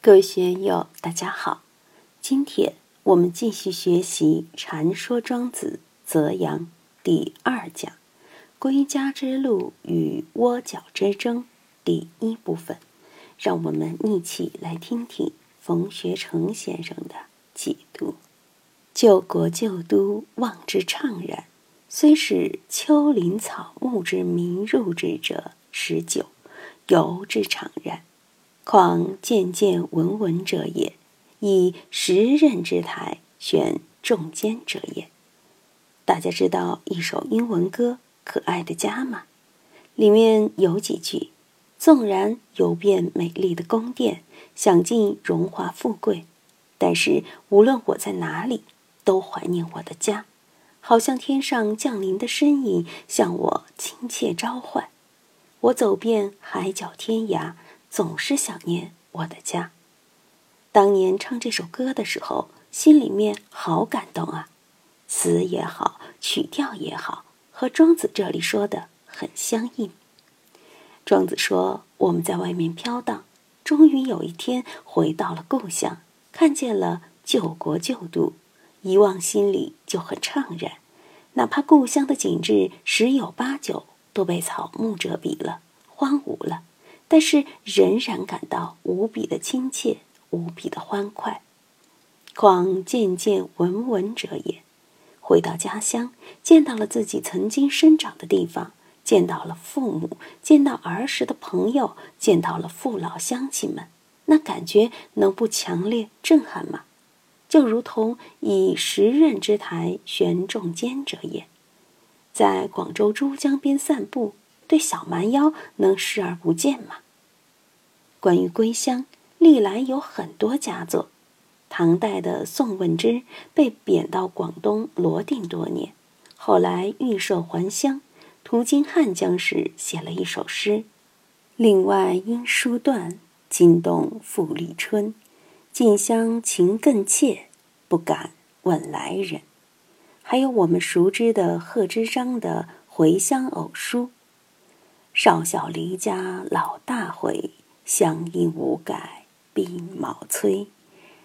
各位学友，大家好。今天我们继续学习《禅说庄子·泽阳》第二讲“归家之路与窝角之争”第一部分。让我们一起来听听冯学成先生的解读：“救国救都，望之怅然；虽是丘陵草木之民入之者十九，犹之怅然。”况渐渐文文者也，以时任之台选众间者也。大家知道一首英文歌《可爱的家》吗？里面有几句：纵然游遍美丽的宫殿，享尽荣华富贵，但是无论我在哪里，都怀念我的家，好像天上降临的身影向我亲切召唤。我走遍海角天涯。总是想念我的家。当年唱这首歌的时候，心里面好感动啊，词也好，曲调也好，和庄子这里说的很相应。庄子说：“我们在外面飘荡，终于有一天回到了故乡，看见了救国救都，一望心里就很怅然。哪怕故乡的景致十有八九都被草木遮蔽了，荒芜了。”但是仍然感到无比的亲切，无比的欢快。况渐渐闻闻者也，回到家乡，见到了自己曾经生长的地方，见到了父母，见到儿时的朋友，见到了父老乡亲们，那感觉能不强烈震撼吗？就如同以时任之台悬众间者也，在广州珠江边散步。对小蛮腰能视而不见吗？关于归乡，历来有很多佳作。唐代的宋问之被贬到广东罗定多年，后来预设还乡，途经汉江时写了一首诗。另外因书断，惊动复历春，近乡情更切，不敢问来人。还有我们熟知的贺知章的《回乡偶书》。少小离家老大回，乡音无改鬓毛衰。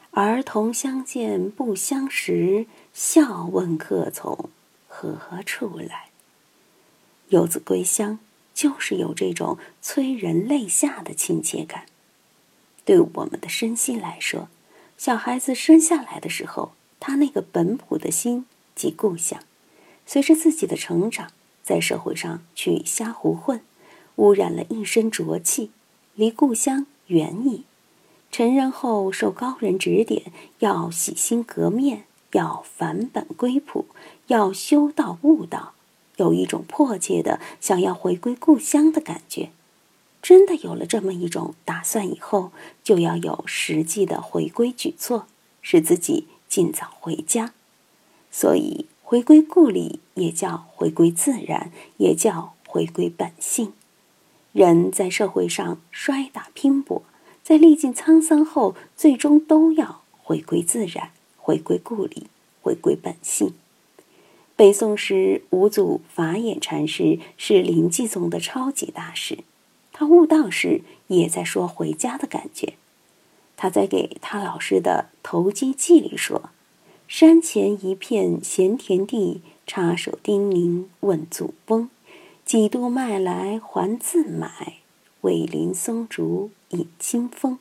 儿童相见不相识，笑问客从何处来。游子归乡，就是有这种催人泪下的亲切感。对我们的身心来说，小孩子生下来的时候，他那个本朴的心及故乡。随着自己的成长，在社会上去瞎胡混。污染了一身浊气，离故乡远矣。成人后受高人指点，要洗心革面，要返本归朴，要修道悟道，有一种迫切的想要回归故乡的感觉。真的有了这么一种打算以后，就要有实际的回归举措，使自己尽早回家。所以，回归故里也叫回归自然，也叫回归本性。人在社会上摔打拼搏，在历尽沧桑后，最终都要回归自然，回归故里，回归本性。北宋时，五祖法眼禅师是临济宗的超级大师，他悟道时也在说回家的感觉。他在给他老师的《投机记》里说：“山前一片闲田地，插手叮咛问祖翁。”几度卖来还自买，为林松竹引清风。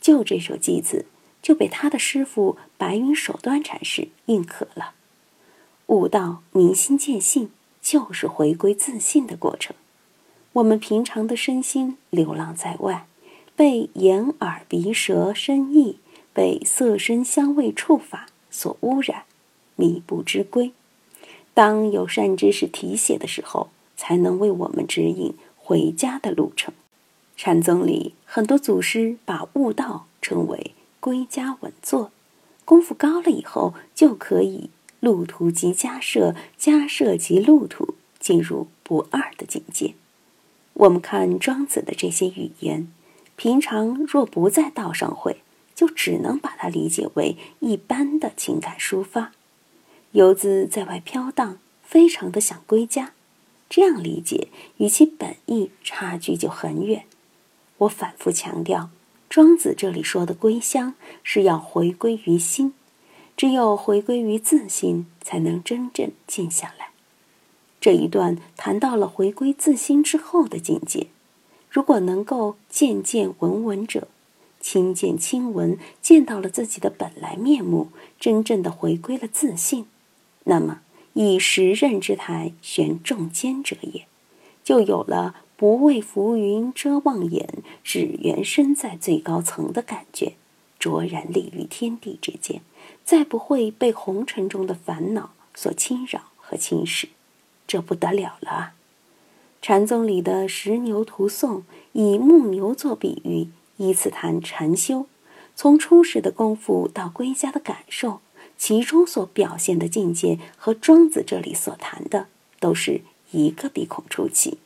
就这首偈子，就被他的师傅白云守端禅师认可了。悟道明心见性，就是回归自信的过程。我们平常的身心流浪在外，被眼耳鼻舌身意，被色声香味触法所污染，迷不知归。当有善知识提携的时候，才能为我们指引回家的路程。禅宗里很多祖师把悟道称为归家稳坐，功夫高了以后，就可以路途即家舍，家舍即路途，进入不二的境界。我们看庄子的这些语言，平常若不在道上会，就只能把它理解为一般的情感抒发。游子在外飘荡，非常的想归家。这样理解与其本意差距就很远。我反复强调，庄子这里说的归乡，是要回归于心，只有回归于自心，才能真正静下来。这一段谈到了回归自心之后的境界。如果能够见见闻闻者，亲见亲闻，见到了自己的本来面目，真正的回归了自信，那么以时任之台悬众间者也，就有了不畏浮云遮望眼，只缘身在最高层的感觉，卓然立于天地之间，再不会被红尘中的烦恼所侵扰和侵蚀，这不得了了啊！禅宗里的石牛图颂以木牛做比喻，依次谈禅修，从初始的功夫到归家的感受，其中所表现的境界和庄子这里所谈的都是一个鼻孔出气。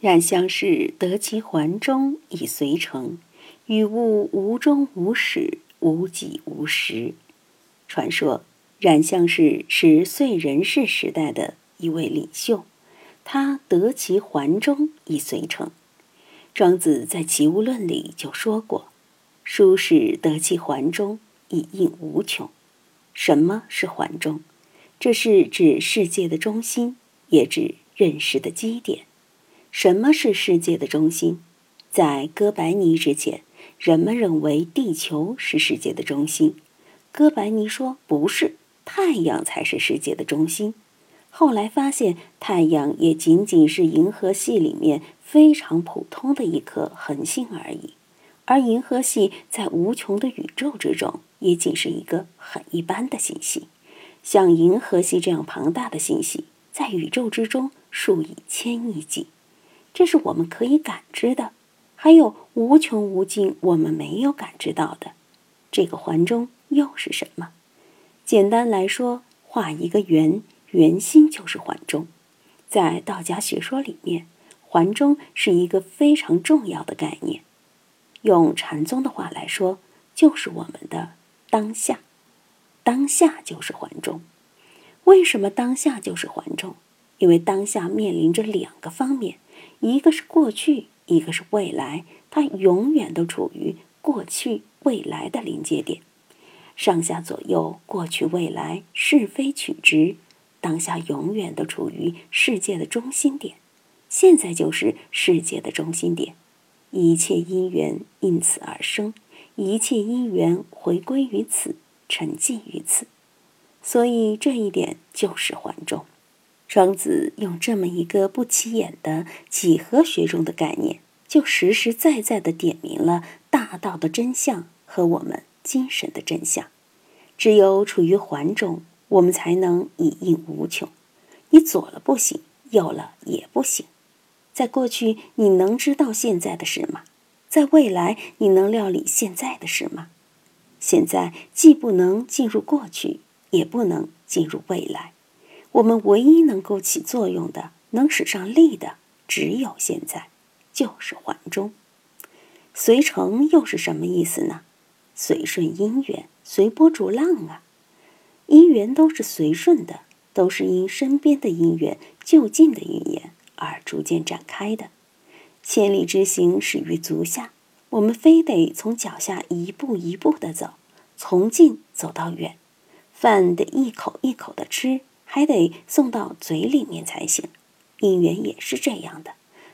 然相是得其环中以随成，与物无终无始，无己无时。传说冉相氏是燧人氏时代的一位领袖。他得其环中以随成，庄子在《齐物论》里就说过：“书是得其环中以应无穷。”什么是环中？这是指世界的中心，也指认识的基点。什么是世界的中心？在哥白尼之前，人们认为地球是世界的中心。哥白尼说：“不是，太阳才是世界的中心。”后来发现，太阳也仅仅是银河系里面非常普通的一颗恒星而已，而银河系在无穷的宇宙之中，也仅是一个很一般的星系。像银河系这样庞大的星系，在宇宙之中数以千亿计，这是我们可以感知的。还有无穷无尽我们没有感知到的，这个环中又是什么？简单来说，画一个圆。圆心就是环中，在道家学说里面，环中是一个非常重要的概念。用禅宗的话来说，就是我们的当下。当下就是环中。为什么当下就是环中？因为当下面临着两个方面，一个是过去，一个是未来，它永远都处于过去未来的临界点，上下左右，过去未来，是非曲直。当下永远都处于世界的中心点，现在就是世界的中心点，一切因缘因此而生，一切因缘回归于此，沉寂于此，所以这一点就是环中。庄子用这么一个不起眼的几何学中的概念，就实实在在的点明了大道的真相和我们精神的真相。只有处于环中。我们才能以应无穷。你左了不行，右了也不行。在过去，你能知道现在的事吗？在未来，你能料理现在的事吗？现在既不能进入过去，也不能进入未来。我们唯一能够起作用的、能使上力的，只有现在，就是环中。随成又是什么意思呢？随顺因缘，随波逐浪啊。因缘都是随顺的，都是因身边的因缘、就近的因缘而逐渐展开的。千里之行，始于足下。我们非得从脚下一步一步的走，从近走到远。饭得一口一口的吃，还得送到嘴里面才行。姻缘也是这样的，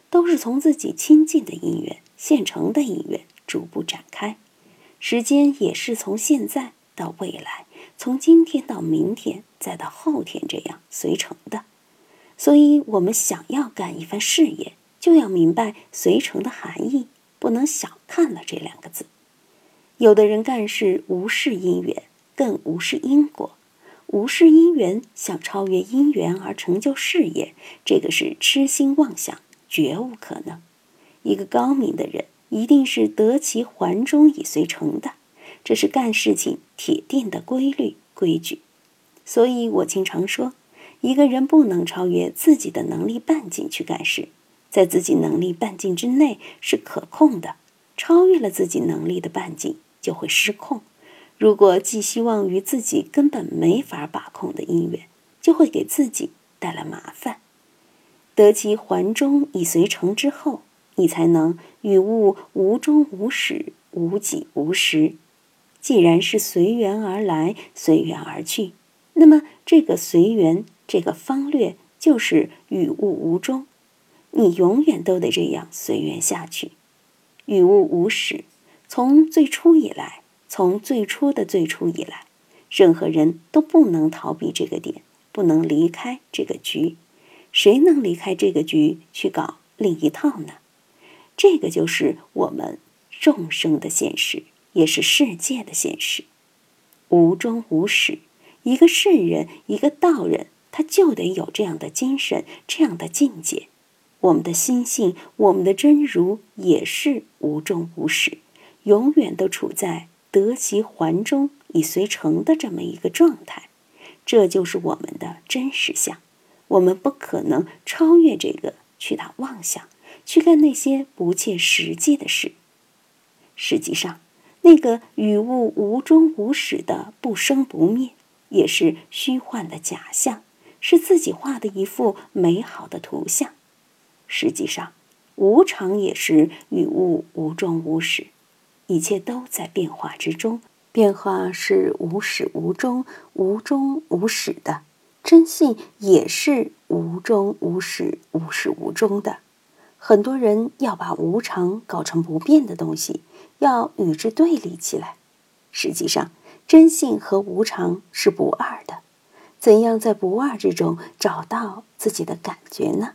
都是从自己亲近的姻缘、现成的姻缘逐步展开。时间也是从现在到未来。从今天到明天，再到后天，这样随成的。所以，我们想要干一番事业，就要明白随成的含义，不能小看了这两个字。有的人干事无视因缘，更无视因果，无视因缘想超越因缘而成就事业，这个是痴心妄想，绝无可能。一个高明的人，一定是得其环中以随成的。这是干事情铁定的规律规矩，所以我经常说，一个人不能超越自己的能力半径去干事，在自己能力半径之内是可控的，超越了自己能力的半径就会失控。如果寄希望于自己根本没法把控的因缘，就会给自己带来麻烦。得其环中以随成之后，你才能与物无终无始。无己无实。既然是随缘而来，随缘而去，那么这个随缘，这个方略就是与物无终。你永远都得这样随缘下去。与物无始，从最初以来，从最初的最初以来，任何人都不能逃避这个点，不能离开这个局。谁能离开这个局去搞另一套呢？这个就是我们众生的现实。也是世界的现实，无终无始。一个圣人，一个道人，他就得有这样的精神，这样的境界。我们的心性，我们的真如，也是无终无始，永远都处在得其环中以随成的这么一个状态。这就是我们的真实相。我们不可能超越这个，去打妄想，去干那些不切实际的事。实际上。那个与物无终无始的不生不灭，也是虚幻的假象，是自己画的一幅美好的图像。实际上，无常也是与物无终无始，一切都在变化之中。变化是无始无终、无终无始的，真性也是无终无始、无始无终的。很多人要把无常搞成不变的东西。要与之对立起来，实际上真性和无常是不二的。怎样在不二之中找到自己的感觉呢？